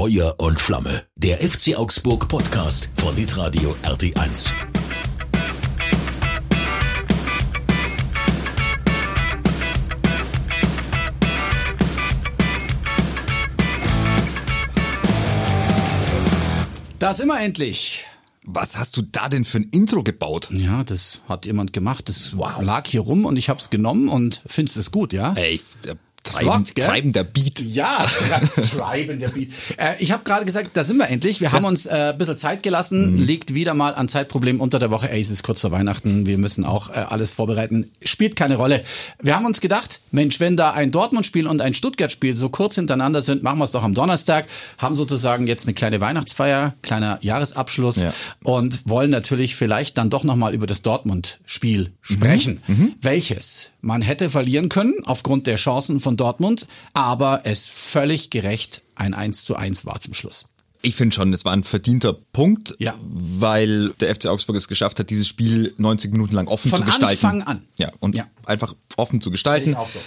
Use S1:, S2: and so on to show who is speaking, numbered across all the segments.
S1: Feuer und Flamme. Der FC Augsburg Podcast von Hitradio RT1.
S2: Da sind wir endlich.
S3: Was hast du da denn für ein Intro gebaut?
S2: Ja, das hat jemand gemacht. Das lag hier rum und ich habe es genommen und findest es gut, ja?
S3: Ey, der
S2: rockt, gell?
S3: treibender Beat.
S2: Ja, tre- treibender Beat. Äh, ich habe gerade gesagt, da sind wir endlich. Wir haben uns äh, ein bisschen Zeit gelassen. Liegt wieder mal an Zeitproblemen unter der Woche. Ey, es ist kurz vor Weihnachten. Wir müssen auch äh, alles vorbereiten. Spielt keine Rolle. Wir haben uns gedacht, Mensch, wenn da ein Dortmund-Spiel und ein Stuttgart-Spiel so kurz hintereinander sind, machen wir es doch am Donnerstag. Haben sozusagen jetzt eine kleine Weihnachtsfeier, kleiner Jahresabschluss
S3: Ja.
S2: und wollen natürlich vielleicht dann doch nochmal über das Dortmund-Spiel sprechen. Welches man hätte verlieren können aufgrund der Chancen von Dortmund, aber es völlig gerecht ein 1 zu 1 war zum Schluss.
S3: Ich finde schon, es war ein verdienter Punkt,
S2: Ja.
S3: weil der FC Augsburg es geschafft hat, dieses Spiel 90 Minuten lang offen
S2: Von
S3: zu gestalten.
S2: Anfang an.
S3: Ja, und
S2: Ja.
S3: einfach offen zu gestalten.
S2: Auch so.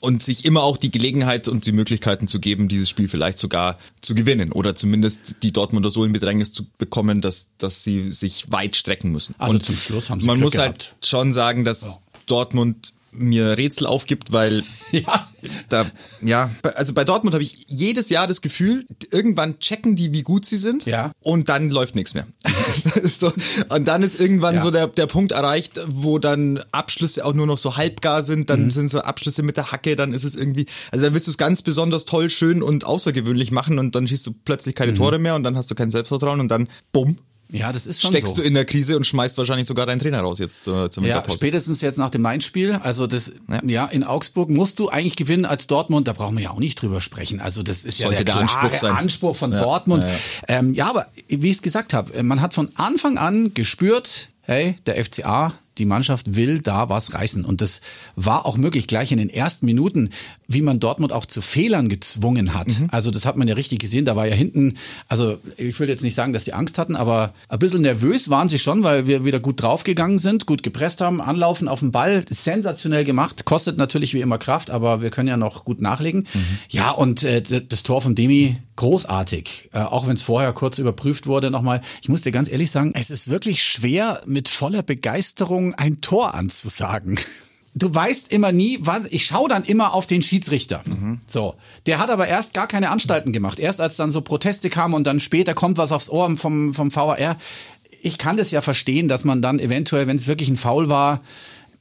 S3: Und sich immer auch die Gelegenheit und die Möglichkeiten zu geben, dieses Spiel vielleicht sogar zu gewinnen oder zumindest die Dortmunder so in Bedrängnis zu bekommen, dass, dass sie sich weit strecken müssen.
S2: Also
S3: und
S2: zum Schluss haben sie
S3: Man
S2: Glück
S3: muss
S2: gehabt.
S3: halt schon sagen, dass Dortmund mir Rätsel aufgibt, weil
S2: Ja.
S3: da, ja, also bei Dortmund habe ich jedes Jahr das Gefühl, irgendwann checken die, wie gut sie sind.
S2: Ja.
S3: Und dann läuft nichts mehr. so, und dann ist irgendwann
S2: Ja.
S3: so der, der Punkt erreicht, wo dann Abschlüsse auch nur noch so halbgar sind,
S2: Mhm.
S3: dann sind so Abschlüsse mit der Hacke, dann ist es irgendwie, also dann willst du es ganz besonders toll, schön und außergewöhnlich machen und dann schießt du plötzlich keine
S2: Mhm.
S3: Tore mehr und dann hast du kein Selbstvertrauen und dann, bumm,
S2: Ja, das ist schon
S3: steckst
S2: so.
S3: du in der Krise und schmeißt wahrscheinlich sogar deinen Trainer raus jetzt zur, zur
S2: ja, spätestens jetzt nach dem Main-Spiel, also das, ja. in Augsburg musst du eigentlich gewinnen als Dortmund, da brauchen wir ja auch nicht drüber sprechen. Also das ist
S3: Sollte
S2: ja der,
S3: der Anspruch sein.
S2: Anspruch von Dortmund. Ja, Ähm, ja, aber wie ich es gesagt habe, man hat von Anfang an gespürt, hey, der FCA, die Mannschaft will da was reißen. Und das war auch möglich, gleich in den ersten Minuten, wie man Dortmund auch zu Fehlern gezwungen hat. Also das hat man ja richtig gesehen. Da war ja hinten, also ich will jetzt nicht sagen, dass sie Angst hatten, aber ein bisschen nervös waren sie schon, weil wir wieder gut draufgegangen sind, gut gepresst haben, anlaufen auf den Ball, sensationell gemacht. Kostet natürlich wie immer Kraft, aber wir können ja noch gut nachlegen. Ja, und äh, das Tor von Demi, großartig. Äh, auch wenn es vorher kurz überprüft wurde nochmal. Ich muss dir ganz ehrlich sagen, es ist wirklich schwer, mit voller Begeisterung ein Tor anzusagen. Du weißt immer nie, was, ich schaue dann immer auf den Schiedsrichter. So. Der hat aber erst gar keine Anstalten gemacht. Erst als dann so Proteste kamen und dann später kommt was aufs Ohr vom, vom VAR. Ich kann das ja verstehen, dass man dann eventuell, wenn es wirklich ein Foul war,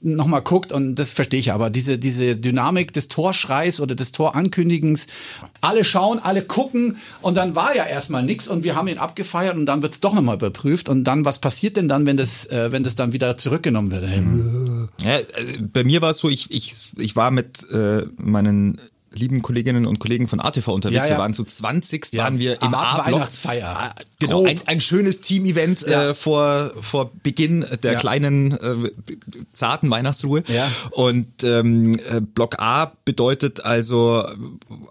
S2: nochmal guckt und das verstehe ich aber. Diese, diese Dynamik des Torschreis oder des Torankündigens. Alle schauen, alle gucken und dann war ja erstmal nix und wir haben ihn abgefeiert und dann wird's doch nochmal überprüft und dann, was passiert denn dann, wenn das, äh, wenn das dann wieder zurückgenommen wird?
S3: Ja, äh, bei mir war es so, ich, ich, ich war mit äh, meinen lieben Kolleginnen und Kollegen von ATV unterwegs.
S2: Ja, ja.
S3: Wir waren zu 20.
S2: Ja,
S3: waren wir im
S2: Art. Weihnachtsfeier.
S3: Ah, Genau, ein, ein schönes Team-Event äh, vor, vor Beginn der kleinen, äh, zarten Weihnachtsruhe.
S2: Ja.
S3: Und ähm, äh, Block A bedeutet also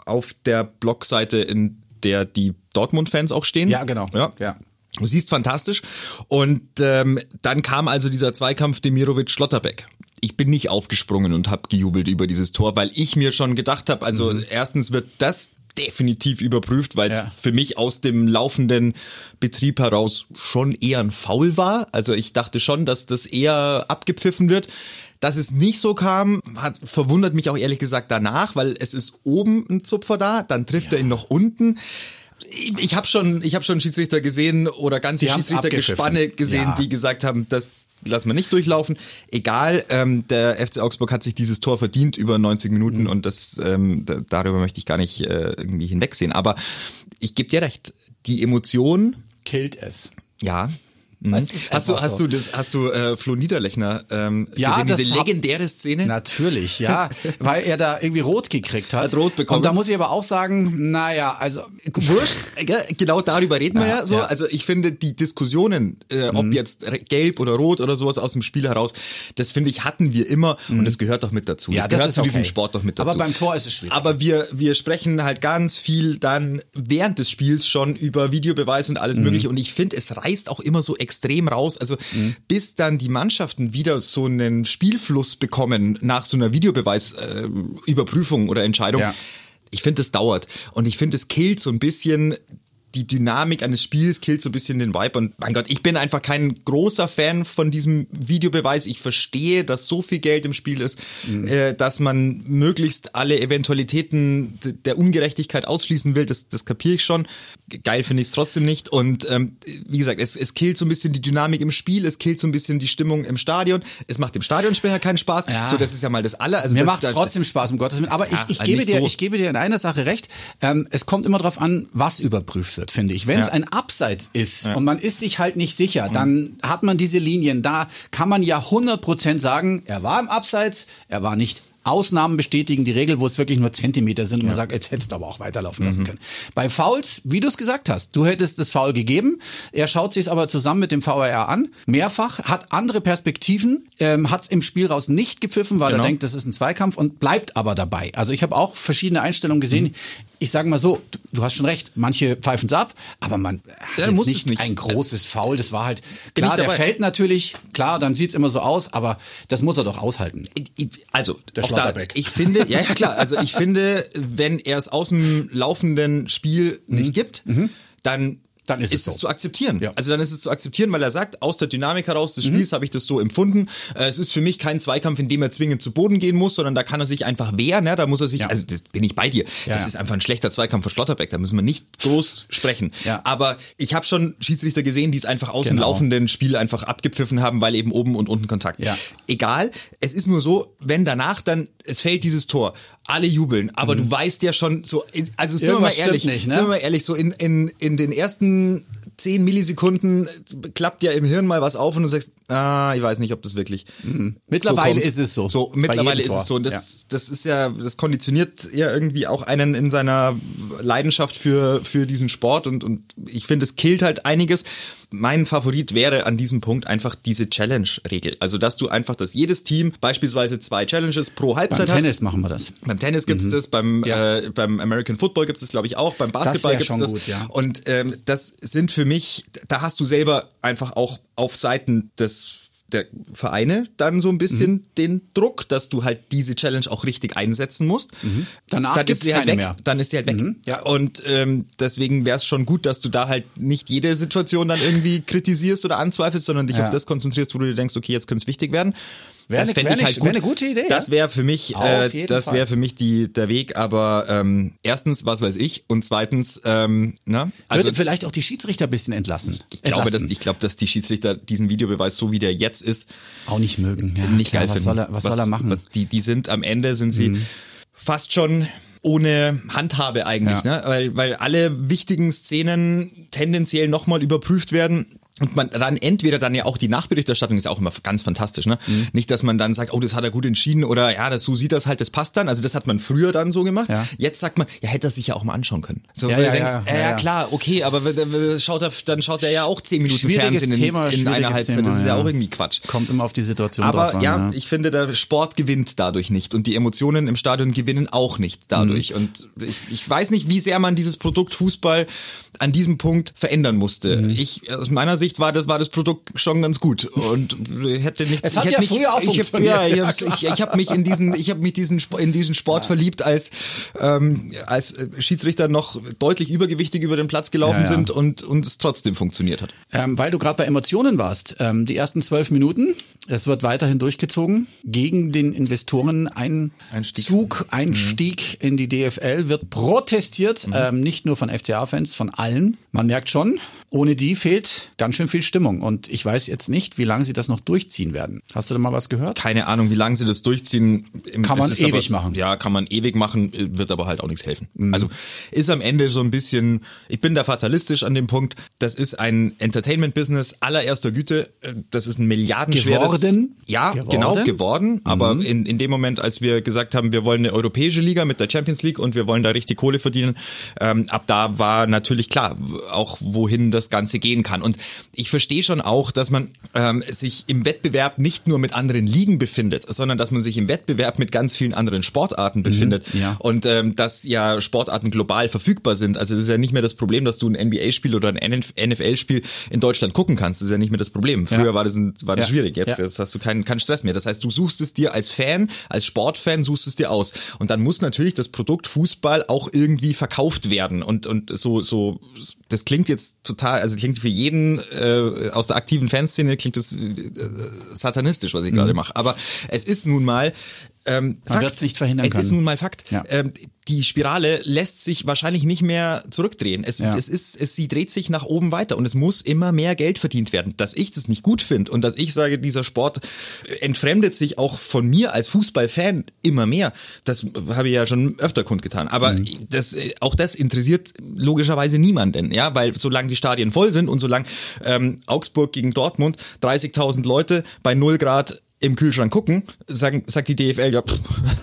S3: auf der Blockseite, in der die Dortmund-Fans auch stehen.
S2: Ja, genau.
S3: Ja.
S2: Ja.
S3: Du siehst fantastisch. Und ähm, dann kam also dieser Zweikampf Demirovic-Schlotterbeck. Ich bin nicht aufgesprungen und habe gejubelt über dieses Tor, weil ich mir schon gedacht habe, also erstens wird das definitiv überprüft, weil es
S2: Ja.
S3: für mich aus dem laufenden Betrieb heraus schon eher ein Foul war. Also ich dachte schon, dass das eher abgepfiffen wird. Dass es nicht so kam, hat, verwundert mich auch ehrlich gesagt danach, weil es ist oben ein Zupfer da, dann trifft er ihn noch unten. Ich, habe schon, ich habe schon Schiedsrichter gesehen oder ganze Schiedsrichtergespanne gesehen,
S2: Ja.
S3: die gesagt haben, das lassen wir nicht durchlaufen. Egal, ähm, der FC Augsburg hat sich dieses Tor verdient über 90 Minuten
S2: Mhm.
S3: und das ähm, da, darüber möchte ich gar nicht äh, irgendwie hinwegsehen. Aber ich gebe dir recht, die Emotion,
S2: Killt es.
S3: ja. Mhm. Hast du, hast
S2: so.
S3: du das, hast du äh, Flo Niederlechner ähm,
S2: Ja,
S3: gesehen, diese
S2: das hab-
S3: legendäre Szene?
S2: Natürlich, ja, weil er da irgendwie rot gekriegt hat.
S3: Hat rot bekommen.
S2: Und da muss ich aber auch sagen, naja, also
S3: Wurscht, ja, genau darüber reden wir
S2: Ja,
S3: ja so.
S2: ja. Mhm.
S3: Also ich finde die Diskussionen, äh, ob jetzt re- gelb oder rot oder sowas aus dem Spiel heraus, das finde ich hatten wir immer und das gehört doch mit dazu.
S2: Mhm. Ja,
S3: das
S2: das
S3: gehört
S2: ist
S3: zu diesem
S2: okay.
S3: Sport doch mit dazu.
S2: Aber beim Tor ist es schwierig.
S3: Aber wir wir sprechen halt ganz viel dann während des Spiels schon über Videobeweis und
S2: Mhm.
S3: alles mögliche und ich finde es reißt auch immer so extrem raus. Also
S2: Mhm.
S3: bis dann die Mannschaften wieder so einen Spielfluss bekommen nach so einer Videobeweis äh, oder Entscheidung.
S2: Ja.
S3: Ich finde, das dauert. Und ich finde, es killt so ein bisschen die Dynamik eines Spiels killt so ein bisschen den Vibe. Und mein Gott, ich bin einfach kein großer Fan von diesem Videobeweis. Ich verstehe, dass so viel Geld im Spiel ist, mhm. äh, dass man möglichst alle Eventualitäten der Ungerechtigkeit ausschließen will. Das, das kapiere ich schon. Geil finde ich es trotzdem nicht. Und ähm, wie gesagt, es, es killt so ein bisschen die Dynamik im Spiel, es killt so ein bisschen die Stimmung im Stadion. Es macht dem Stadionsprecher keinen Spaß. Ja. So, das ist ja mal das aller.
S2: Also Mir macht trotzdem Spaß, um Gottes Willen. Aber ja, ich, ich, gebe dir, so. ich gebe dir in einer Sache recht. Ähm, es kommt immer darauf an, was überprüft wird finde ich. Wenn es ja. ein Abseits ist und man ist sich halt nicht sicher, dann hat man diese Linien. Da kann man ja 100% sagen, er war im Abseits, er war nicht Ausnahmen bestätigen die Regel, wo es wirklich nur Zentimeter sind und ja. man sagt, jetzt hättest du aber auch weiterlaufen lassen mhm. können. Bei Fouls, wie du es gesagt hast, du hättest das Foul gegeben, er schaut sich es aber zusammen mit dem VAR an, mehrfach, hat andere Perspektiven, ähm, hat es im Spiel raus nicht gepfiffen, weil genau. er denkt, das ist ein Zweikampf und bleibt aber dabei. Also ich habe auch verschiedene Einstellungen gesehen. Mhm. Ich sage mal so, du, du, hast schon recht, manche pfeifen es ab, aber man hat ja, jetzt nicht, nicht, ein großes Foul. Das war halt, klar, der fällt natürlich, klar, dann sieht's immer so aus, aber das muss er doch aushalten.
S3: Also, der da, ich finde, ja, ja klar, also ich finde, wenn er es aus dem laufenden Spiel nicht mhm. gibt, mhm. dann dann ist, ist es, so. es zu akzeptieren. Ja. Also dann ist es zu akzeptieren, weil er sagt, aus der Dynamik heraus des. Spiels mhm. habe ich das so empfunden. Äh, es ist für mich kein Zweikampf, in dem er zwingend zu Boden gehen muss, sondern da kann er sich einfach wehren. Ne? Da muss er sich, ja. also das bin ich bei dir. Ja, das ist einfach ein schlechter Zweikampf von Schlotterbeck. Da müssen wir nicht groß sprechen. Aber ich habe schon Schiedsrichter gesehen, die es einfach aus genau. dem laufenden Spiel einfach abgepfiffen haben, weil eben oben und unten Kontakt. Egal. Es ist nur so, wenn danach dann es fällt dieses Tor alle jubeln, aber mhm. du weißt ja schon so, also sind wir mal ehrlich, nicht, ne? sind wir mal ehrlich, so in, in, in den ersten zehn Millisekunden klappt ja im Hirn mal was auf und du sagst, ah, ich weiß nicht, ob das wirklich.
S2: Mhm. Mittlerweile so ist es so.
S3: So, mittlerweile ist es so. Und das, ja. das ist ja, das konditioniert ja irgendwie auch einen in seiner Leidenschaft für, für diesen Sport und, und ich finde, es killt halt einiges mein Favorit wäre an diesem Punkt einfach diese Challenge-Regel. Also, dass du einfach, dass jedes Team beispielsweise zwei Challenges pro Halbzeit
S2: beim hat. Tennis machen wir das.
S3: Beim Tennis gibt's mhm. das, beim, ja. äh, beim American Football gibt's das, glaube ich, auch, beim Basketball gibt's das. Gut, ja. Und ähm, das sind für mich, da hast du selber einfach auch auf Seiten des der Vereine dann so ein bisschen mhm. den Druck, dass du halt diese Challenge auch richtig einsetzen musst. Mhm.
S2: Danach dann ist sie halt weg. Mehr.
S3: Dann ist sie halt weg. Mhm. Ja. Und ähm, deswegen wäre es schon gut, dass du da halt nicht jede Situation dann irgendwie kritisierst oder anzweifelst, sondern dich ja. auf das konzentrierst, wo du dir denkst, okay, jetzt könnte es wichtig werden.
S2: Wäre das fände ich halt gut. eine gute Idee.
S3: Das wäre für mich, äh, das wäre für mich die der Weg. Aber ähm, erstens, was weiß ich, und zweitens, ähm, ne?
S2: Also Würde vielleicht auch die Schiedsrichter ein bisschen entlassen.
S3: Ich glaube, dass ich glaube, dass die Schiedsrichter diesen Videobeweis so wie der jetzt ist
S2: auch nicht mögen.
S3: Ja, nicht klar, geil
S2: was
S3: finden.
S2: Soll er, was, was soll er machen? Was,
S3: die die sind am Ende sind sie mhm. fast schon ohne Handhabe eigentlich, ja. ne? Weil, weil alle wichtigen Szenen tendenziell nochmal überprüft werden und man dann entweder dann ja auch die Nachberichterstattung ist ja auch immer ganz fantastisch, ne? Mhm. Nicht, dass man dann sagt, oh, das hat er gut entschieden oder ja, das, so sieht das halt, das passt dann. Also das hat man früher dann so gemacht. Ja. Jetzt sagt man, ja, hätte er sich ja auch mal anschauen können. So, ja, weil ja, du denkst, ja, ja, ja, klar, okay, aber schaut er, dann schaut er ja auch zehn Minuten schwieriges Fernsehen
S2: Thema,
S3: in, in einer Halbzeit.
S2: Thema,
S3: das ist ja. auch irgendwie Quatsch.
S2: Kommt immer auf die Situation
S3: aber
S2: drauf
S3: an, ja, ich finde, der Sport gewinnt dadurch nicht und die Emotionen im Stadion gewinnen auch nicht dadurch. Mhm. Und ich, ich weiß nicht, wie sehr man dieses Produkt Fußball an diesem Punkt verändern musste. Mhm. Ich aus meiner Sicht war das war das Produkt schon ganz gut und hätte nicht.
S2: Es hat
S3: ja
S2: nicht, früher auch
S3: ich hab, ja, ja, ich, ich habe mich in diesen ich habe mich diesen in diesen Sport ja. verliebt, als ähm, als Schiedsrichter noch deutlich übergewichtig über den Platz gelaufen ja, sind und und es trotzdem funktioniert hat.
S2: Ähm, weil du gerade bei Emotionen warst, ähm, die ersten zwölf Minuten, es wird weiterhin durchgezogen gegen den Investoren ein Einstieg. Zug, Einstieg mhm. in die DFL wird protestiert, mhm. ähm, nicht nur von FCA-Fans, von allen. Man merkt schon, ohne die fehlt ganz schön viel Stimmung. Und ich weiß jetzt nicht, wie lange sie das noch durchziehen werden. Hast du da mal was gehört?
S3: Keine Ahnung, wie lange sie das durchziehen.
S2: Kann man ewig
S3: aber,
S2: machen.
S3: Ja, kann man ewig machen, wird aber halt auch nichts helfen. Mhm. Also ist am Ende so ein bisschen, ich bin da fatalistisch an dem Punkt, das ist ein Entertainment-Business allererster Güte. Das ist ein milliardenschweres...
S2: Geworden?
S3: Ja, geworden? genau, geworden. Aber mhm. in, in dem Moment, als wir gesagt haben, wir wollen eine europäische Liga mit der Champions League und wir wollen da richtig Kohle verdienen, ähm, ab da war natürlich klar, auch wohin das Ganze gehen kann. Und ich verstehe schon auch, dass man ähm, sich im Wettbewerb nicht nur mit anderen Ligen befindet, sondern dass man sich im Wettbewerb mit ganz vielen anderen Sportarten mhm, befindet. Mhm, ja. Und ähm, dass ja Sportarten global verfügbar sind. Also das ist ja nicht mehr das Problem, dass du ein NBA-Spiel oder ein NFL-Spiel in Deutschland gucken kannst. Das ist ja nicht mehr das Problem. Früher ja. war das, ein, war das ja. schwierig. Jetzt, Jetzt hast du keinen, keinen Stress mehr. Das heißt, du suchst es dir als Fan, als Sportfan suchst es dir aus. Und dann muss natürlich das Produkt Fußball auch irgendwie verkauft werden. Und, und so, so, das klingt jetzt total, also klingt für jeden äh, aus der aktiven Fanszene klingt das äh, satanistisch, was ich gerade mache. Aber es ist nun mal ähm,
S2: Man wird es nicht verhindern
S3: es
S2: können.
S3: ist nun mal Fakt.
S2: Ja.
S3: Ähm, die Spirale lässt sich wahrscheinlich nicht mehr zurückdrehen. Es,
S2: Ja.
S3: es ist, es, sie dreht sich nach oben weiter und es muss immer mehr Geld verdient werden. Dass ich das nicht gut finde und dass ich sage, dieser Sport entfremdet sich auch von mir als Fußballfan immer mehr. Das habe ich ja schon öfter kundgetan. Aber
S2: Mhm.
S3: das, äh, auch das interessiert logischerweise niemanden, ja, weil solange die Stadien voll sind und solange ähm, Augsburg gegen Dortmund 30.000 Leute bei 0 Grad im Kühlschrank gucken, sagen, sagt die DFL, ja, pff,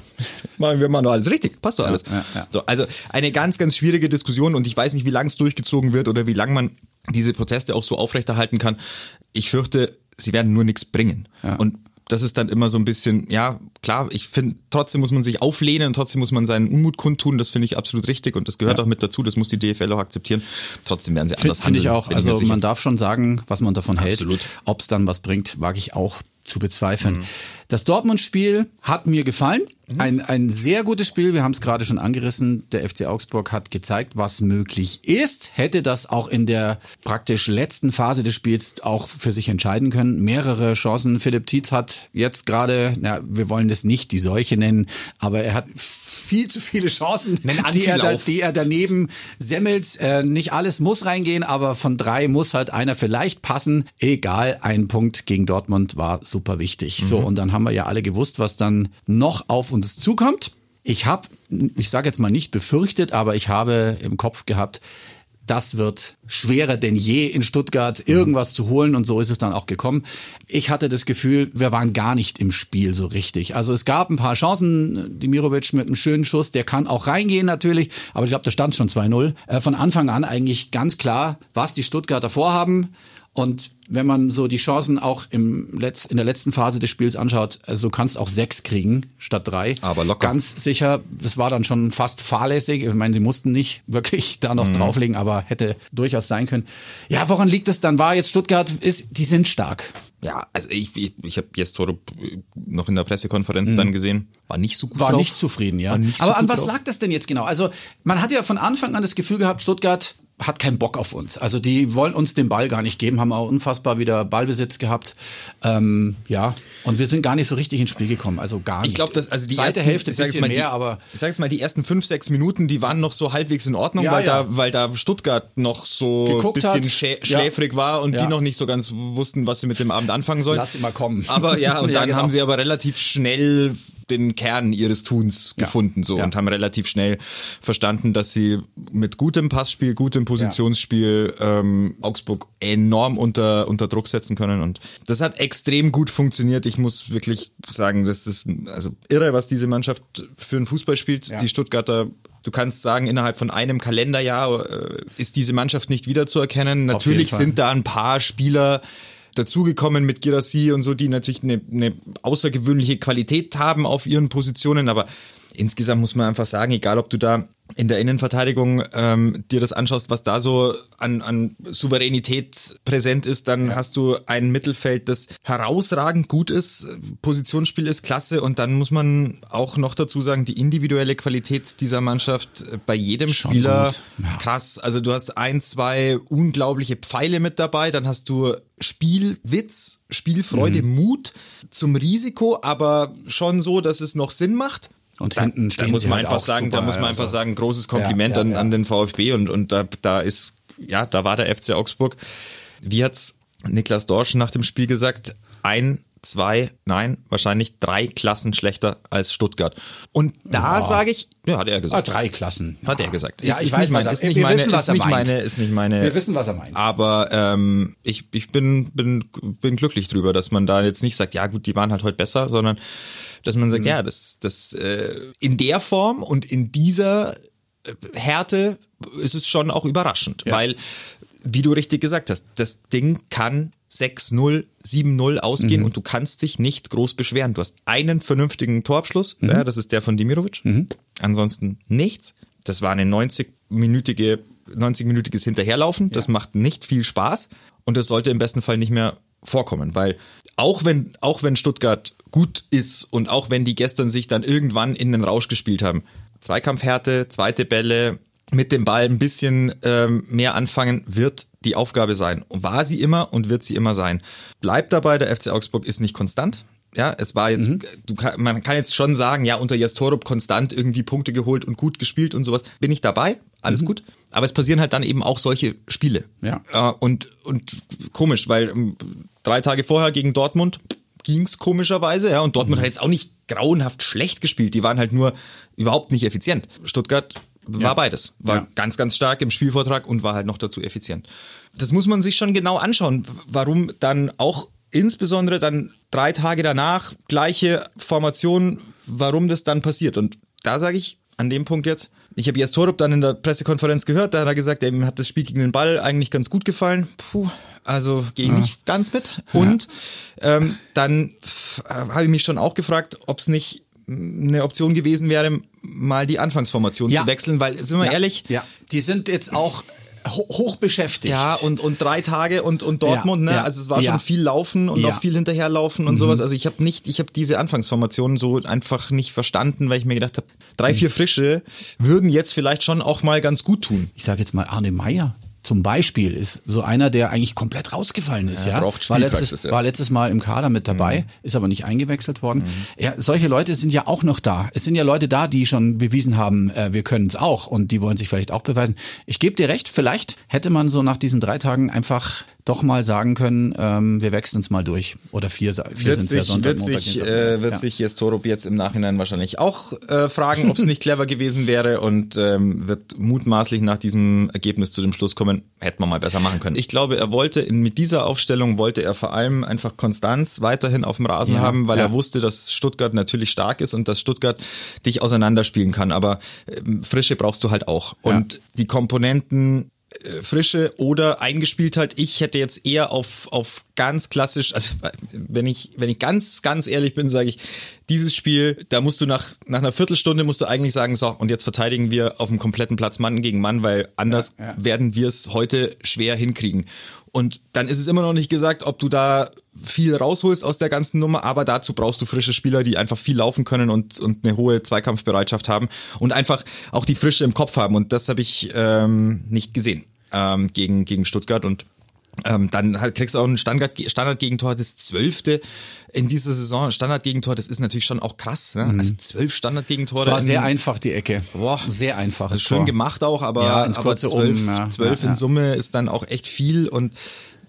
S3: machen wir mal noch alles richtig, passt doch alles.
S2: ja, ja.
S3: So, also eine ganz, ganz schwierige Diskussion und ich weiß nicht, wie lang es durchgezogen wird oder wie lang man diese Proteste auch so aufrechterhalten kann. Ich fürchte, sie werden nur nichts bringen.
S2: Ja.
S3: Und das ist dann immer so ein bisschen, ja, klar, ich finde, trotzdem muss man sich auflehnen, trotzdem muss man seinen Unmut kundtun, das finde ich absolut richtig und das gehört auch mit dazu, das muss die DFL auch akzeptieren. Trotzdem werden sie anders
S2: Finde ich
S3: handeln,
S2: auch.
S3: bin mir
S2: Also man darf schon sagen, was man davon
S3: Absolut.
S2: hält. Ob es dann was bringt, wage ich auch zu bezweifeln.
S3: Mhm.
S2: Das Dortmund-Spiel hat mir gefallen. Ein, ein sehr gutes Spiel. Wir haben es gerade schon angerissen. Der FC Augsburg hat gezeigt, was möglich ist. Hätte das auch in der praktisch letzten Phase des Spiels auch für sich entscheiden können. Mehrere Chancen. Philipp Tietz hat jetzt gerade, na, wir wollen das nicht die Seuche nennen, aber er hat viel zu viele Chancen, die er, da, die er daneben semmelt. Äh, nicht alles muss reingehen, aber von drei muss halt einer vielleicht passen. Egal, ein Punkt gegen Dortmund war super wichtig. So, und dann haben wir ja alle gewusst, was dann noch auf uns zukommt. Ich habe, ich sage jetzt mal nicht befürchtet, aber ich habe im Kopf gehabt, das wird schwerer denn je in Stuttgart irgendwas zu holen und so ist es dann auch gekommen. Ich hatte das Gefühl, wir waren gar nicht im Spiel so richtig. Also es gab ein paar Chancen, Dimirovic mit einem schönen Schuss, der kann auch reingehen natürlich, aber ich glaube, da stand schon 2-0. Äh, Von Anfang an eigentlich ganz klar, was die Stuttgarter vorhaben. Und wenn man so die Chancen auch im Letz-, in der letzten Phase des Spiels anschaut, also du kannst auch sechs kriegen statt drei.
S3: Aber locker.
S2: Ganz sicher, das war dann schon fast fahrlässig. Ich meine, sie mussten nicht wirklich da noch drauflegen, aber hätte durchaus sein können. Ja, woran liegt es dann? War jetzt Stuttgart, ist, die sind stark.
S3: Ja, also ich, ich, ich habe jetzt Torup noch in der Pressekonferenz dann gesehen, war nicht so gut
S2: War
S3: drauf.
S2: nicht zufrieden, ja.
S3: Nicht so
S2: aber an
S3: gut
S2: was
S3: drauf.
S2: lag das denn jetzt genau? Also, man hat ja von Anfang an das Gefühl gehabt, Stuttgart hat keinen Bock auf uns. Also die wollen uns den Ball gar nicht geben, haben auch unfassbar wieder Ballbesitz gehabt. Ähm, ja, und wir sind gar nicht so richtig ins Spiel gekommen, also gar nicht.
S3: Ich glaube, dass also die
S2: zweite
S3: ersten,
S2: Hälfte
S3: ich
S2: ein bisschen
S3: mal,
S2: mehr,
S3: die,
S2: aber
S3: ich sag jetzt mal die ersten fünf sechs Minuten, die waren noch so halbwegs in Ordnung,
S2: Ja,
S3: weil
S2: ja.
S3: da weil da Stuttgart noch so
S2: Geguckt
S3: bisschen
S2: hat.
S3: schä
S2: Ja.
S3: schläfrig war und die noch nicht so ganz wussten, was sie mit dem Abend anfangen sollen.
S2: Lass sie mal kommen.
S3: Aber ja, und dann
S2: genau.
S3: haben sie aber relativ schnell den Kern ihres Tuns
S2: Ja.
S3: gefunden so
S2: Ja.
S3: und haben relativ schnell verstanden, dass sie mit gutem Passspiel, gutem Positionsspiel ähm, Augsburg enorm unter unter Druck setzen können und das hat extrem gut funktioniert. Ich muss wirklich sagen, das ist also irre, was diese Mannschaft für einen Fußball spielt.
S2: Ja.
S3: Die Stuttgarter Du kannst sagen, innerhalb von einem Kalenderjahr äh, ist diese Mannschaft nicht wiederzuerkennen. Natürlich sind da ein paar Spieler dazugekommen mit Girassi und so, die natürlich eine, eine außergewöhnliche Qualität haben auf ihren Positionen, aber insgesamt muss man einfach sagen, egal ob du da in der Innenverteidigung ähm, dir das anschaust, was da so an, an Souveränität präsent ist, dann hast du ein Mittelfeld, das herausragend gut ist, Positionsspiel ist klasse und dann muss man auch noch dazu sagen, die individuelle Qualität dieser Mannschaft bei jedem
S2: Schon
S3: Spieler.
S2: Ja.
S3: krass. Also du hast ein, zwei unglaubliche Pfeile mit dabei, dann hast du Spielwitz, Spielfreude,
S2: Mhm.
S3: Mut zum Risiko, aber schon so, dass es noch Sinn macht.
S2: Und
S3: Da-
S2: hinten
S3: da
S2: stehen
S3: muss
S2: sie
S3: man
S2: halt
S3: einfach sagen, da
S2: super,
S3: muss man
S2: also.
S3: einfach sagen, großes Kompliment
S2: Ja, ja,
S3: an,
S2: ja.
S3: an den VfB und, und da, da ist, ja, da war der FC Augsburg. Wie hat's Niklas Dorsch nach dem Spiel gesagt? Ein, zwei, nein, wahrscheinlich drei Klassen schlechter als Stuttgart. Und da sage ich, ja, hat er
S2: Ah,
S3: gesagt.
S2: drei Klassen.
S3: Hat er gesagt.
S2: Ja,
S3: Ist-
S2: ich
S3: ist
S2: weiß,
S3: nicht
S2: was er-
S3: ist nicht meine,
S2: wissen, was
S3: ist nicht
S2: meint.
S3: meine, ist nicht meine.
S2: Wir wissen, was er meint.
S3: Aber ähm, ich, ich bin, bin, bin glücklich drüber, dass man da jetzt nicht sagt, ja gut, die waren halt heute besser, sondern dass man
S2: Mhm.
S3: sagt, ja, das, das äh, in der Form und in dieser äh, Härte ist es schon auch überraschend, weil, wie du richtig gesagt hast, das Ding kann 6-0, 7-0 ausgehen
S2: Mhm.
S3: und du kannst dich nicht groß beschweren. Du hast einen vernünftigen Torabschluss,
S2: Mhm.
S3: ja, das ist der von Dimirovic. Ansonsten nichts. Das war eine 90-minütige, 90-minütiges Hinterherlaufen. Das macht nicht viel Spaß und das sollte im besten Fall nicht mehr vorkommen, weil auch wenn, auch wenn Stuttgart gut ist und auch wenn die gestern sich dann irgendwann in den Rausch gespielt haben, Zweikampfhärte, zweite Bälle, mit dem Ball ein bisschen ähm, mehr anfangen, wird die Aufgabe sein. Und war sie immer und wird sie immer sein. Bleibt dabei, der FC Augsburg ist nicht konstant. Ja, es war jetzt, mhm. du kann, man kann jetzt schon sagen, ja, unter Jastorup konstant irgendwie Punkte geholt und gut gespielt und sowas. Bin ich dabei, alles mhm. gut. Aber es passieren halt dann eben auch solche Spiele.
S2: Ja.
S3: Äh, und, und komisch, weil ähm, drei Tage vorher gegen Dortmund ging's komischerweise, ja, und Dortmund mhm. hat jetzt auch nicht grauenhaft schlecht gespielt, die waren halt nur überhaupt nicht effizient. Stuttgart war ja. beides. War ja. ganz, ganz stark im Spielvortrag und war halt noch dazu effizient. Das muss man sich schon genau anschauen, warum dann auch insbesondere dann drei Tage danach gleiche Formation, warum das dann passiert. Und da sage ich an dem Punkt jetzt, ich habe Jes Torup dann in der Pressekonferenz gehört, da hat er gesagt, ihm hat das Spiel gegen den Ball eigentlich ganz gut gefallen. Puh, also gehe ich ja. nicht ganz mit. Und ähm, dann habe ich mich schon auch gefragt, ob es nicht eine Option gewesen wäre, mal die Anfangsformation ja. zu wechseln, weil, sind wir
S2: ja.
S3: ehrlich?
S2: Ja, die sind jetzt auch hoch beschäftigt.
S3: Ja, und, und drei Tage und, und Dortmund, ja, ne? Ja, also es war ja. schon viel Laufen und auch viel hinterherlaufen und mhm. sowas. Also ich habe nicht, ich habe diese Anfangsformation so einfach nicht verstanden, weil ich mir gedacht habe, drei, vier Frische würden jetzt vielleicht schon auch mal ganz gut tun.
S2: Ich sage jetzt mal Arne Meyer zum Beispiel ist so einer, der eigentlich komplett rausgefallen ist. Ja, ja?
S3: Braucht
S2: war, letztes, ja. war letztes Mal im Kader mit dabei, mhm. ist aber nicht eingewechselt worden. Mhm. Ja, solche Leute sind ja auch noch da. Es sind ja Leute da, die schon bewiesen haben, äh, wir können es auch und die wollen sich vielleicht auch beweisen. Ich gebe dir recht, vielleicht hätte man so nach diesen drei Tagen einfach doch mal sagen können, ähm, wir wechseln es mal durch. Oder vier, vier
S3: sind ja Sonntag, Wird Montag, sich, äh, wird ja. sich jetzt Torup jetzt im Nachhinein wahrscheinlich auch äh, fragen, ob es nicht clever gewesen wäre und ähm, wird mutmaßlich nach diesem Ergebnis zu dem Schluss kommen, hätte man mal besser machen können. Ich glaube, er wollte in, mit dieser Aufstellung wollte er vor allem einfach Konstanz weiterhin auf dem Rasen ja, haben, weil ja. er wusste, dass Stuttgart natürlich stark ist und dass Stuttgart dich auseinanderspielen kann. Aber äh, Frische brauchst du halt auch. Und die Komponenten frische oder eingespielt halt. Ich hätte jetzt eher auf, auf ganz klassisch, also wenn ich, wenn ich ganz, ganz ehrlich bin, sage ich, dieses Spiel, da musst du nach, nach einer Viertelstunde musst du eigentlich sagen, so, und jetzt verteidigen wir auf dem kompletten Platz Mann gegen Mann, weil anders ja, ja. werden wir es heute schwer hinkriegen. Und dann ist es immer noch nicht gesagt, ob du da viel rausholst aus der ganzen Nummer, aber dazu brauchst du frische Spieler, die einfach viel laufen können und, und eine hohe Zweikampfbereitschaft haben und einfach auch die Frische im Kopf haben. Und das habe ich ähm, nicht gesehen ähm, gegen, gegen Stuttgart und ähm, dann halt kriegst du auch ein Standard, Standardgegentor, das zwölfte in dieser Saison. Standardgegentor, das ist natürlich schon auch krass. Ne? Mhm. Also zwölf Standardgegentore.
S2: Das war sehr einfach, die Ecke. Boah, sehr einfach.
S3: Das ist schön gemacht auch, aber, ja, aber zwölf, oben, ja. zwölf ja, in Summe ist dann auch echt viel und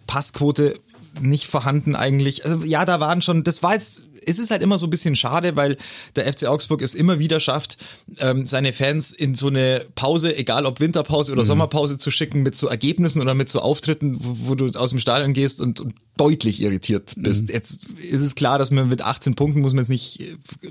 S3: Passquote nicht vorhanden eigentlich. Also ja, da waren schon, das war jetzt es ist halt immer so ein bisschen schade, weil der FC Augsburg es immer wieder schafft, ähm, seine Fans in so eine Pause, egal ob Winterpause oder mhm. Sommerpause zu schicken, mit so Ergebnissen oder mit so Auftritten, wo, wo du aus dem Stadion gehst und, und deutlich irritiert bist. Mhm. Jetzt ist es klar, dass man mit 18 Punkten muss man jetzt nicht,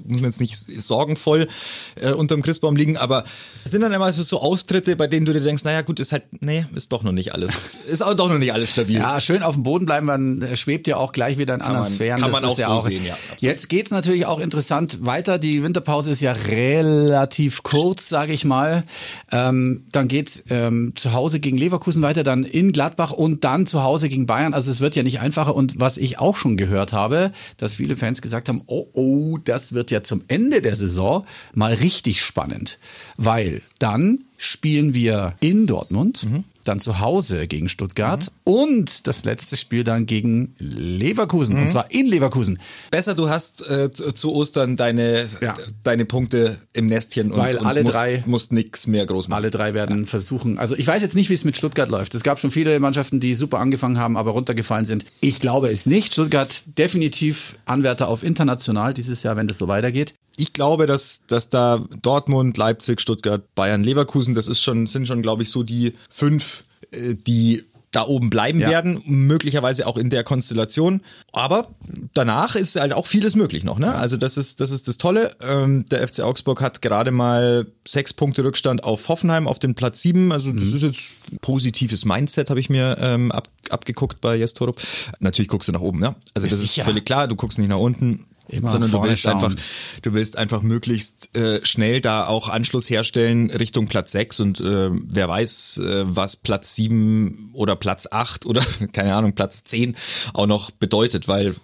S3: muss man jetzt nicht sorgenvoll äh, unterm Christbaum liegen, aber es sind dann immer so Austritte, bei denen du dir denkst, naja gut, ist halt, nee, ist doch noch nicht alles, ist auch doch noch nicht alles stabil.
S2: Ja, schön auf dem Boden bleiben, man schwebt ja auch gleich wieder in anderen
S3: man,
S2: Sphären.
S3: Kann das man auch ja so auch, sehen, ja.
S2: Jetzt geht's natürlich auch interessant weiter. Die Winterpause ist ja relativ kurz, sage ich mal. Ähm, dann geht's ähm, zu Hause gegen Leverkusen weiter, dann in Gladbach und dann zu Hause gegen Bayern. Also es wird ja nicht einfacher. Und was ich auch schon gehört habe, dass viele Fans gesagt haben, oh, oh, das wird ja zum Ende der Saison mal richtig spannend. Weil dann spielen wir in Dortmund. Mhm dann zu Hause gegen Stuttgart mhm. und das letzte Spiel dann gegen Leverkusen mhm. und zwar in Leverkusen.
S3: Besser, du hast äh, zu Ostern deine ja. deine Punkte im Nestchen
S2: und, Weil und alle
S3: musst,
S2: drei
S3: musst nix mehr groß machen.
S2: Alle drei werden ja. versuchen. Also ich weiß jetzt nicht, wie es mit Stuttgart läuft. Es gab schon viele Mannschaften, die super angefangen haben, aber runtergefallen sind. Ich glaube es nicht. Stuttgart definitiv Anwärter auf international dieses Jahr, wenn das so weitergeht
S3: ich glaube, dass, dass da Dortmund, Leipzig, Stuttgart, Bayern, Leverkusen, das ist schon, sind schon, glaube ich, so die fünf, äh, die da oben bleiben ja. werden, möglicherweise auch in der Konstellation. Aber danach ist halt auch vieles möglich noch. Ne? Also das ist das ist das Tolle. Ähm, der FC Augsburg hat gerade mal sechs Punkte Rückstand auf Hoffenheim auf den Platz sieben. Also das mhm. ist jetzt positives Mindset, habe ich mir ähm, ab, abgeguckt bei Jes Torup. Natürlich guckst du nach oben. Ne? Also das ist völlig klar. Du guckst nicht nach unten.
S2: Immer
S3: sondern du willst
S2: schauen.
S3: einfach, du willst einfach möglichst äh, schnell da auch Anschluss herstellen Richtung Platz 6 und äh, wer weiß, äh, was Platz 7 oder Platz 8 oder keine Ahnung, Platz 10 auch noch bedeutet, weil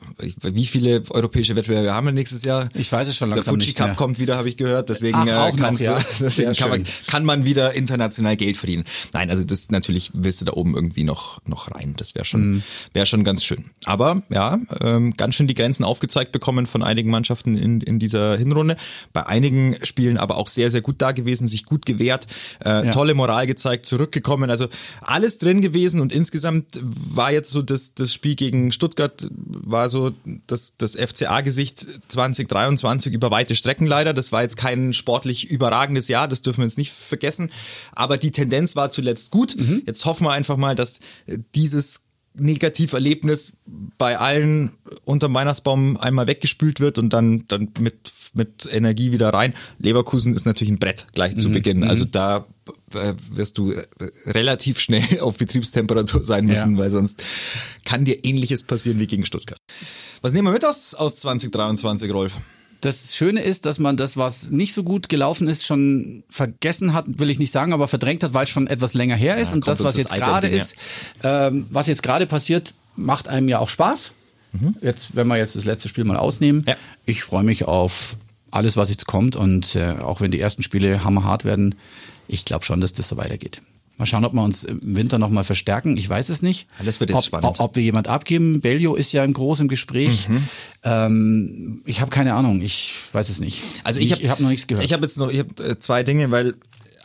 S3: wie viele europäische Wettbewerbe haben wir nächstes Jahr?
S2: Ich weiß es schon
S3: Der
S2: langsam
S3: Fuji
S2: nicht
S3: Cup
S2: mehr.
S3: kommt wieder, habe ich gehört, deswegen,
S2: Ach,
S3: äh,
S2: noch, ja.
S3: deswegen kann, man, kann man wieder international Geld verdienen. Nein, also das natürlich willst du da oben irgendwie noch, noch rein. Das wäre schon,
S2: Mhm.
S3: wäre schon ganz schön. Aber ja, ähm, ganz schön die Grenzen aufgezeigt bekommen von einigen Mannschaften in, in dieser Hinrunde. Bei einigen Spielen aber auch sehr, sehr gut da gewesen, sich gut gewehrt, äh,
S2: Ja.
S3: tolle Moral gezeigt, zurückgekommen. Also alles drin gewesen und insgesamt war jetzt so das, das Spiel gegen Stuttgart war so das, das FCA-Gesicht 2023 über weite Strecken leider. Das war jetzt kein sportlich überragendes Jahr, das dürfen wir uns nicht vergessen. Aber die Tendenz war zuletzt gut. Jetzt hoffen wir einfach mal, dass dieses Negativerlebnis bei allen unterm Weihnachtsbaum einmal weggespült wird und dann, dann mit, mit Energie wieder rein. Leverkusen ist natürlich ein Brett gleich zu Beginn. Also da äh, wirst du äh, relativ schnell auf Betriebstemperatur sein müssen,
S2: Ja.
S3: weil sonst kann dir ähnliches passieren wie gegen Stuttgart. Was nehmen wir mit aus, aus 2023, Rolf?
S2: Das Schöne ist, dass man das, was nicht so gut gelaufen ist, schon vergessen hat, will ich nicht sagen, aber verdrängt hat, weil es schon etwas länger her ist.
S3: Ja,
S2: und das, was
S3: das
S2: jetzt gerade ist, ähm, was jetzt gerade passiert, macht einem ja auch Spaß. Jetzt, wenn wir jetzt das letzte Spiel mal ausnehmen,
S3: Ja.
S2: ich freue mich auf alles, was jetzt kommt und äh, auch wenn die ersten Spiele hammerhart werden, ich glaube schon, dass das so weitergeht. Mal schauen, ob wir uns im Winter nochmal verstärken. Ich weiß es nicht.
S3: Das wird jetzt
S2: ob,
S3: spannend.
S2: Ob, ob wir jemand abgeben. Bellio ist ja im großen Gespräch.
S3: Mhm.
S2: Ähm, ich habe keine Ahnung. Ich weiß es nicht.
S3: Also ich habe
S2: ich hab noch nichts gehört.
S3: Ich habe jetzt noch ich hab, äh, zwei Dinge, weil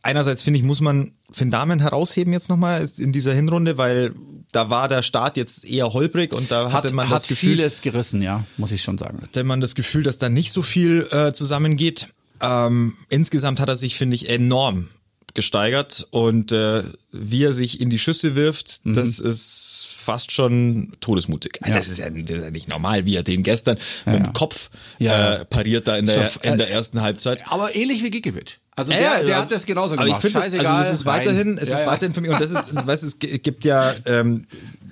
S3: einerseits finde ich, muss man Finn Damen herausheben jetzt nochmal in dieser Hinrunde, weil da war der Start jetzt eher holprig und da
S2: hat,
S3: hatte man
S2: hat
S3: das Gefühl,
S2: vieles gerissen, ja, muss ich schon sagen.
S3: hatte man das Gefühl, dass da nicht so viel äh, zusammengeht. Ähm, insgesamt hat er sich, finde ich, enorm gesteigert und äh, wie er sich in die Schüsse wirft,
S2: Mhm.
S3: das ist fast schon todesmutig. Also Das, ist ja, das ist ja nicht normal, wie er den gestern mit
S2: ja.
S3: dem Kopf
S2: Ja.
S3: äh, pariert da in der,
S2: So,
S3: in der
S2: äh,
S3: ersten Halbzeit.
S2: Aber ähnlich wie Gikiewicz. Also
S3: Ja,
S2: der,
S3: ja,
S2: der
S3: ja.
S2: hat das genauso
S3: Aber
S2: gemacht.
S3: ich finde, es, also es ist weiterhin, es
S2: Ja,
S3: ist
S2: ja.
S3: weiterhin für mich und das ist, weißt, du, es gibt ja, ähm,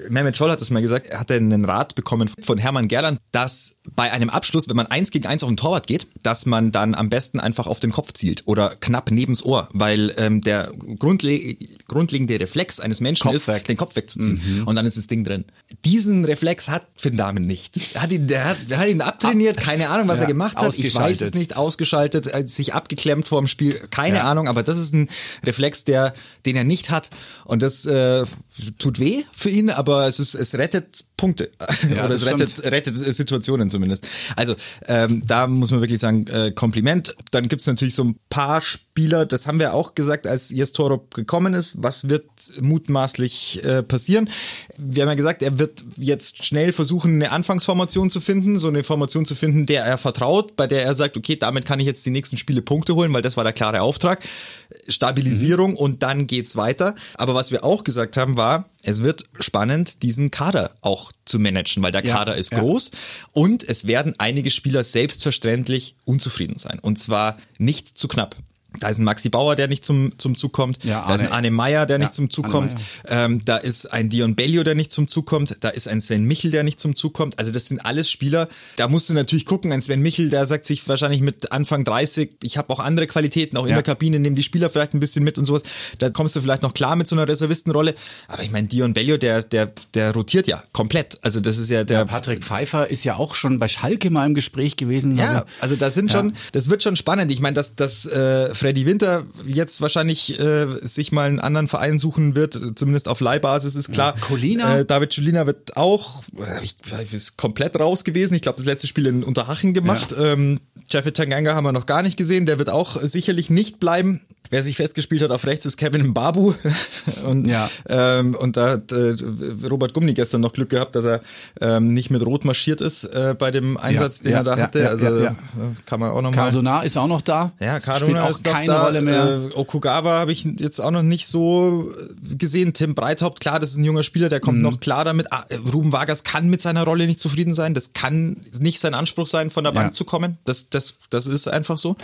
S3: Mehmet Scholl hat es mal gesagt, er hatte einen Rat bekommen von Hermann Gerland, dass bei einem Abschluss, wenn man eins gegen eins auf den Torwart geht, dass man dann am besten einfach auf den Kopf zielt oder knapp nebens Ohr, weil ähm, der grundle grundlegende Reflex eines Menschen
S2: Kopf
S3: ist,
S2: weg. Mhm.
S3: den Kopf wegzuziehen und dann ist das Ding drin. Diesen Reflex hat Finn Damen nicht. Er hat ihn, der hat, der hat ihn abtrainiert, keine Ahnung, was
S2: Ja,
S3: er gemacht hat. Ich weiß es nicht, ausgeschaltet, äh, sich abgeklemmt vor dem Spiel, keine
S2: Ja.
S3: Ahnung, aber das ist ein Reflex, der, den er nicht hat. Und das äh, tut weh für ihn, aber es ist, es rettet Punkte.
S2: Ja,
S3: Oder es rettet, rettet Situationen zumindest. Also ähm, da muss man wirklich sagen, äh, Kompliment. Dann gibt's natürlich so ein paar Spieler, das haben wir auch gesagt, als Jes Torup gekommen ist. Was wird mutmaßlich äh, passieren? Wir haben ja gesagt, er wird jetzt schnell versuchen, eine Anfangsformation zu finden, so eine Formation zu finden, der er vertraut, bei der er sagt, okay, damit kann ich jetzt die nächsten Spiele Punkte holen, weil das war der klare Auftrag. Stabilisierung und dann geht's weiter. Aber was wir auch gesagt haben, war, es wird spannend, diesen Kader auch zu managen, weil der
S2: Ja,
S3: Kader ist
S2: ja.
S3: groß und es werden einige Spieler selbstverständlich unzufrieden sein. Und zwar nicht zu knapp. Da ist ein Maxi Bauer, der nicht zum, zum Zug kommt.
S2: Ja,
S3: da ist ein
S2: Arne-
S3: Meyer, der
S2: Ja,
S3: nicht zum Zug
S2: Arne
S3: kommt. Ähm, da ist ein Dion Bellio, der nicht zum Zug kommt. Da ist ein Sven Michel, der nicht zum Zug kommt. Also das sind alles Spieler. Da musst du natürlich gucken. Ein Sven Michel, der sagt sich wahrscheinlich mit Anfang 30, ich habe auch andere Qualitäten, auch in
S2: Ja.
S3: der Kabine, nehmen die Spieler vielleicht ein bisschen mit und sowas. Da kommst du vielleicht noch klar mit so einer Reservistenrolle. Aber ich meine, Dion Bellio, der, der, der rotiert ja komplett. Also das ist ja der,
S2: Patrick Pfeiffer ist ja auch schon bei Schalke mal im Gespräch gewesen.
S3: ja, also da sind schon, das wird schon spannend. Ich meine, dass, dass äh, Freddy Winter jetzt wahrscheinlich äh, sich mal einen anderen Verein suchen wird, zumindest auf Leihbasis ist klar.
S2: Colina?
S3: Äh, David Colina wird auch, äh, ich, ich ist komplett raus gewesen. Ich glaube, das letzte Spiel in Unterhaching gemacht. Ähm, Jeffrey Tanganga haben wir noch gar nicht gesehen. Der wird auch sicherlich nicht bleiben. Wer sich festgespielt hat auf rechts ist Kevin Mbabu. und,
S2: Ja.
S3: ähm, und da hat äh, Robert Gumni gestern noch Glück gehabt, dass er ähm, nicht mit Rot marschiert ist äh, bei dem Einsatz, den
S2: ja,
S3: er da
S2: ja,
S3: hatte.
S2: ja,
S3: also
S2: ja, ja.
S3: kann man auch nochmal.
S2: Cardona ist auch noch da.
S3: Ja,
S2: Spielt
S3: Cardona
S2: auch
S3: ist
S2: keine
S3: da.
S2: Rolle mehr.
S3: Äh, Okugawa habe ich jetzt auch noch nicht so äh, gesehen. Tim Breithaupt, klar, das ist ein junger Spieler, der
S2: Mhm.
S3: kommt noch klar damit. Ah, äh, Ruben Vargas kann mit seiner Rolle nicht zufrieden sein. Das kann nicht sein Anspruch sein, von der Bank
S2: Ja.
S3: zu kommen. Das, das, das ist einfach so.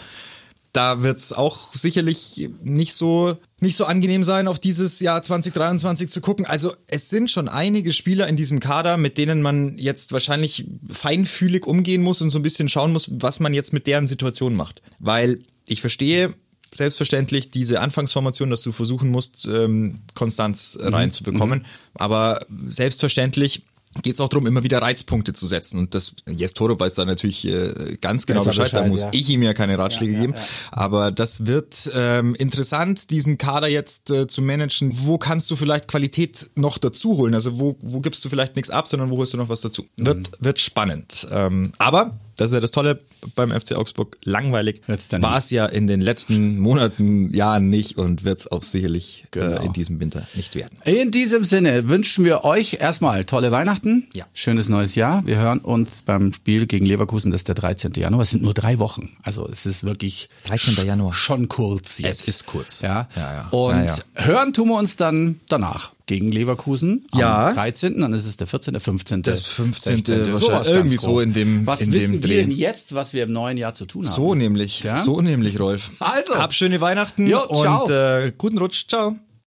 S3: Da wird's auch sicherlich nicht so nicht so angenehm sein, auf dieses Jahr 2023 zu gucken. Also es sind schon einige Spieler in diesem Kader, mit denen man jetzt wahrscheinlich feinfühlig umgehen muss und so ein bisschen schauen muss, was man jetzt mit deren Situation macht. Weil ich verstehe, selbstverständlich diese Anfangsformation, dass du versuchen musst, ähm, Konstanz
S2: Mhm.
S3: reinzubekommen. Aber selbstverständlich geht es auch darum, immer wieder Reizpunkte zu setzen. Und das, Jes Toro weiß da natürlich äh, ganz genau
S2: Besser
S3: Bescheid, da
S2: Bescheid,
S3: muss
S2: ja.
S3: ich ihm ja keine Ratschläge geben. Aber das wird ähm, interessant, diesen Kader jetzt äh, zu managen. Wo kannst du vielleicht Qualität noch dazu holen? Also wo, wo gibst du vielleicht nichts ab, sondern wo holst du noch was dazu? Wird,
S2: Mhm.
S3: wird spannend. Ähm, aber, das ist ja das Tolle beim FC Augsburg, langweilig war es ja in den letzten Monaten, Jahren nicht und wird es auch sicherlich
S2: Genau.
S3: äh, in diesem Winter nicht werden.
S2: In diesem Sinne wünschen wir euch erstmal tolle Weihnachten,
S3: Ja.
S2: schönes neues Jahr. Wir hören uns beim Spiel gegen Leverkusen, das ist der 13. Januar. Es sind nur drei Wochen, also es ist wirklich
S3: 13. Januar.
S2: schon kurz jetzt.
S3: Es ist kurz.
S2: Ja.
S3: Ja, ja.
S2: Und
S3: ja.
S2: hören tun wir uns dann danach gegen Leverkusen am
S3: Ja.
S2: 13. Dann ist es der 14., der 15.,
S3: Das 15.,
S2: 16.,
S3: wahrscheinlich
S2: sowas
S3: irgendwie so in dem-
S2: Was
S3: in
S2: wissen
S3: dem
S2: wir denn jetzt, was wir im neuen Jahr zu tun haben?
S3: So nämlich,
S2: Ja?
S3: so nämlich, Rolf.
S2: Also.
S3: Hab schöne Weihnachten
S2: Jo,
S3: und äh, guten Rutsch. Ciao.